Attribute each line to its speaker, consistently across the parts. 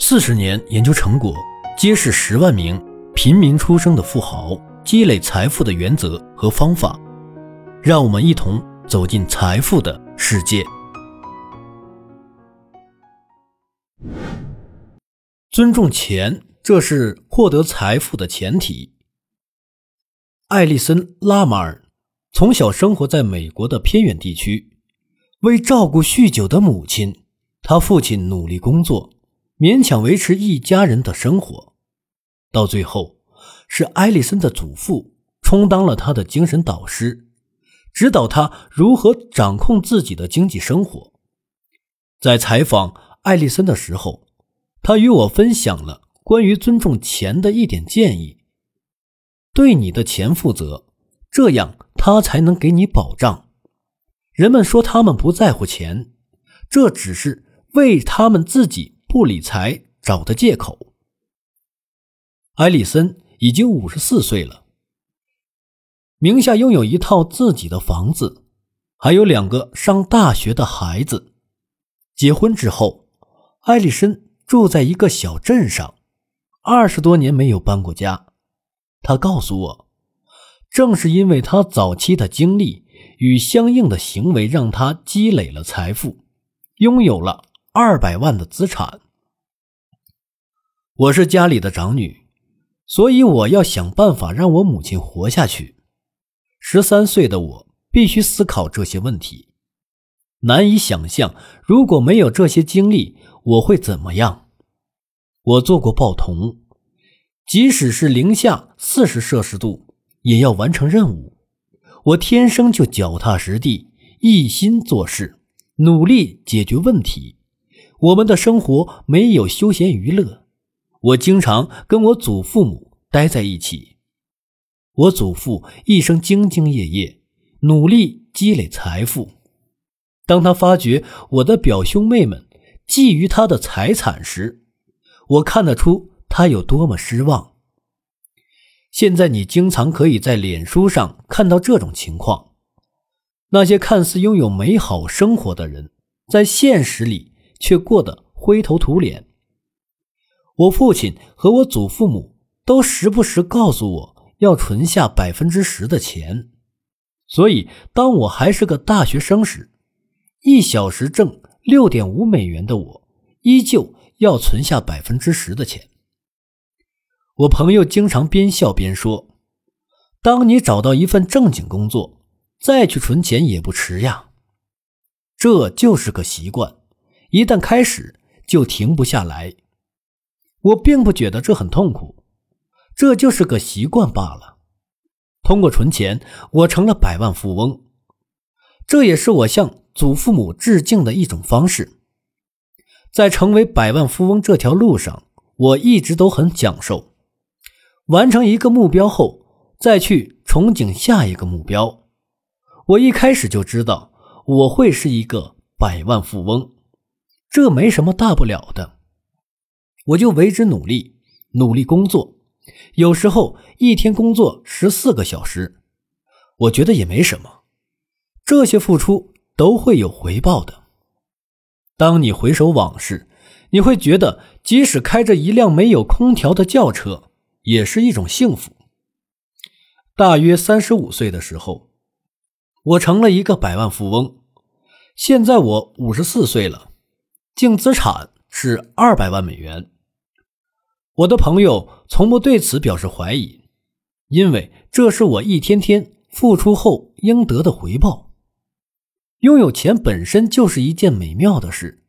Speaker 1: 四十年研究成果揭示十万名平民出生的富豪积累财富的原则和方法，让我们一同走进财富的世界。尊重钱，这是获得财富的前提。艾利森·拉马尔从小生活在美国的偏远地区，为照顾酗酒的母亲，他父亲努力工作。勉强维持一家人的生活，到最后是艾丽森的祖父充当了他的精神导师，指导他如何掌控自己的经济生活。在采访艾丽森的时候，他与我分享了关于尊重钱的一点建议：对你的钱负责，这样他才能给你保障。人们说他们不在乎钱，这只是为他们自己。不理财找的借口。埃里森已经五十四岁了，名下拥有一套自己的房子，还有两个上大学的孩子。结婚之后，埃里森住在一个小镇上，二十多年没有搬过家。他告诉我，正是因为他早期的经历与相应的行为，让他积累了财富，拥有了。二百万的资产。我是家里的长女，所以我要想办法让我母亲活下去。十三岁的我必须思考这些问题。难以想象，如果没有这些经历，我会怎么样？我做过报童，即使是零下四十摄氏度，也要完成任务。我天生就脚踏实地，一心做事，努力解决问题。我们的生活没有休闲娱乐，我经常跟我祖父母待在一起。我祖父一生兢兢业业，努力积累财富。当他发觉我的表兄妹们觊觎他的财产时，我看得出他有多么失望。现在你经常可以在脸书上看到这种情况：那些看似拥有美好生活的人，在现实里。却过得灰头土脸。我父亲和我祖父母都时不时告诉我要存下百分之十的钱，所以当我还是个大学生时，一小时挣六点五美元的我，依旧要存下百分之十的钱。我朋友经常边笑边说：“当你找到一份正经工作，再去存钱也不迟呀。”这就是个习惯。一旦开始，就停不下来。我并不觉得这很痛苦，这就是个习惯罢了。通过存钱，我成了百万富翁，这也是我向祖父母致敬的一种方式。在成为百万富翁这条路上，我一直都很享受。完成一个目标后，再去憧憬下一个目标。我一开始就知道我会是一个百万富翁。这没什么大不了的，我就为之努力，努力工作，有时候一天工作十四个小时，我觉得也没什么。这些付出都会有回报的。当你回首往事，你会觉得，即使开着一辆没有空调的轿车，也是一种幸福。大约三十五岁的时候，我成了一个百万富翁。现在我五十四岁了。净资产是二百万美元。我的朋友从不对此表示怀疑，因为这是我一天天付出后应得的回报。拥有钱本身就是一件美妙的事，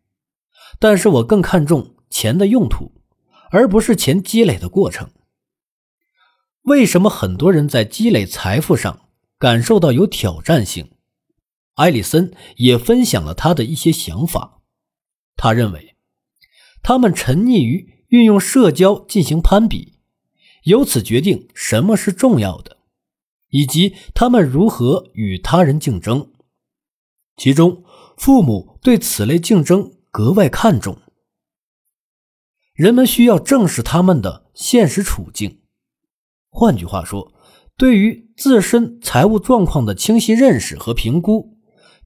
Speaker 1: 但是我更看重钱的用途，而不是钱积累的过程。为什么很多人在积累财富上感受到有挑战性？埃里森也分享了他的一些想法。他认为，他们沉溺于运用社交进行攀比，由此决定什么是重要的，以及他们如何与他人竞争。其中，父母对此类竞争格外看重。人们需要正视他们的现实处境。换句话说，对于自身财务状况的清晰认识和评估，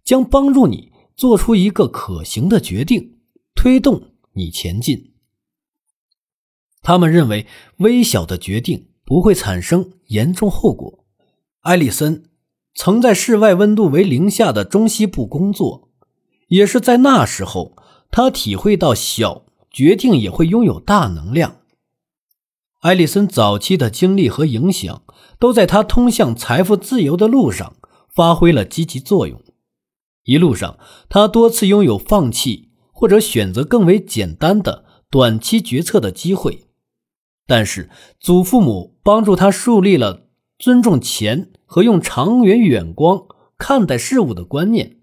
Speaker 1: 将帮助你做出一个可行的决定。推动你前进。他们认为微小的决定不会产生严重后果。艾丽森曾在室外温度为零下的中西部工作，也是在那时候，他体会到小决定也会拥有大能量。艾丽森早期的经历和影响，都在他通向财富自由的路上发挥了积极作用。一路上，他多次拥有放弃或者选择更为简单的短期决策的机会，但是祖父母帮助他树立了尊重钱和用长远眼光看待事物的观念，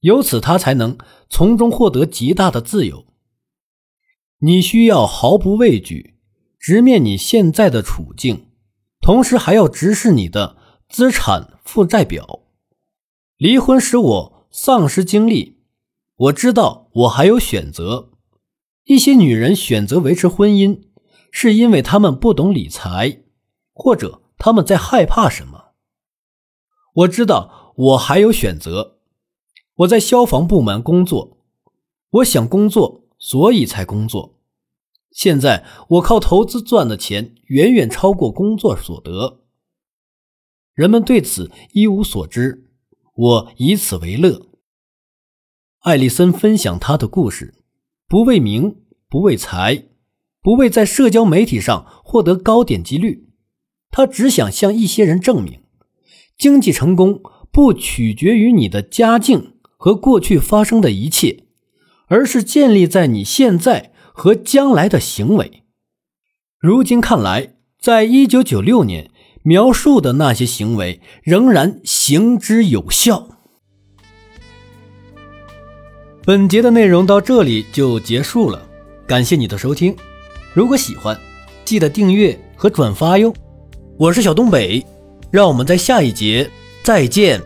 Speaker 1: 由此他才能从中获得极大的自由。你需要毫不畏惧。直面你现在的处境，同时还要直视你的资产负债表。离婚使我丧失精力，我知道我还有选择。一些女人选择维持婚姻，是因为她们不懂理财，或者她们在害怕什么。我知道我还有选择。我在消防部门工作，我想工作，所以才工作。现在我靠投资赚的钱远远超过工作所得，人们对此一无所知，我以此为乐。艾丽森分享他的故事，不为名，不为财，不为在社交媒体上获得高点击率，他只想向一些人证明，经济成功不取决于你的家境和过去发生的一切，而是建立在你现在。和将来的行为，如今看来，在一九九六年描述的那些行为仍然行之有效。本节的内容到这里就结束了，感谢你的收听。如果喜欢，记得订阅和转发哟。我是小东北，让我们在下一节再见。